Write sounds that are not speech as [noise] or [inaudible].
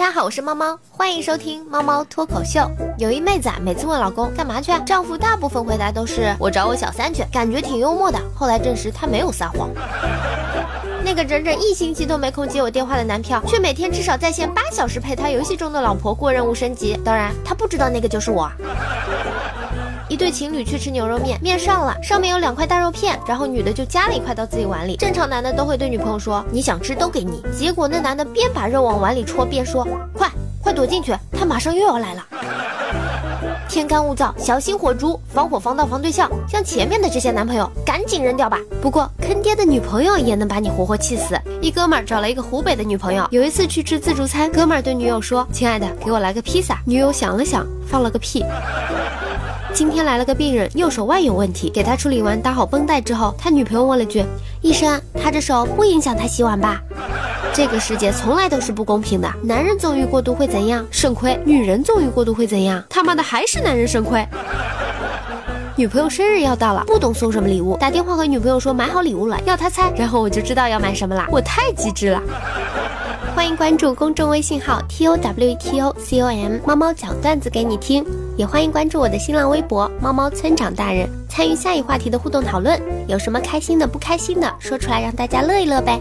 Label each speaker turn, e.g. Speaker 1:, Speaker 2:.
Speaker 1: 大家好，我是猫猫，欢迎收听猫猫脱口秀。有一妹子啊，每次问老公干嘛去，丈夫大部分回答都是 [laughs] 我找我小三去，感觉挺幽默的。后来证实他没有撒谎。[laughs] 那个整整一星期都没空接我电话的男票，却每天至少在线八小时陪他游戏中的老婆过任务升级。当然，他不知道那个就是我。一对情侣去吃牛肉面，面上了，上面有两块大肉片，然后女的就夹了一块到自己碗里。正常男的都会对女朋友说你想吃都给你，结果那男的边把肉往碗里戳边说快快躲进去，他马上又要来了。天干物燥，小心火烛，防火防盗防对象。像前面的这些男朋友，赶紧扔掉吧。不过坑爹的女朋友也能把你活活气死。一哥们儿找了一个湖北的女朋友，有一次去吃自助餐，哥们儿对女友说：“亲爱的，给我来个披萨。”女友想了想，放了个屁。今天来了个病人，右手腕有问题，给他处理完，打好绷带之后，他女朋友问了句：“医生，他这手不影响他洗碗吧？”这个世界从来都是不公平的，男人纵欲过度会怎样？肾亏。女人纵欲过度会怎样？他妈的还是男人肾亏。女朋友生日要到了，不懂送什么礼物，打电话和女朋友说买好礼物了，要她猜，然后我就知道要买什么啦，我太机智了。欢迎关注公众微信号 t o w t o c o m，猫猫讲段子给你听。也欢迎关注我的新浪微博猫猫村长大人，参与下一话题的互动讨论。有什么开心的、不开心的，说出来让大家乐一乐呗。